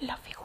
Love you.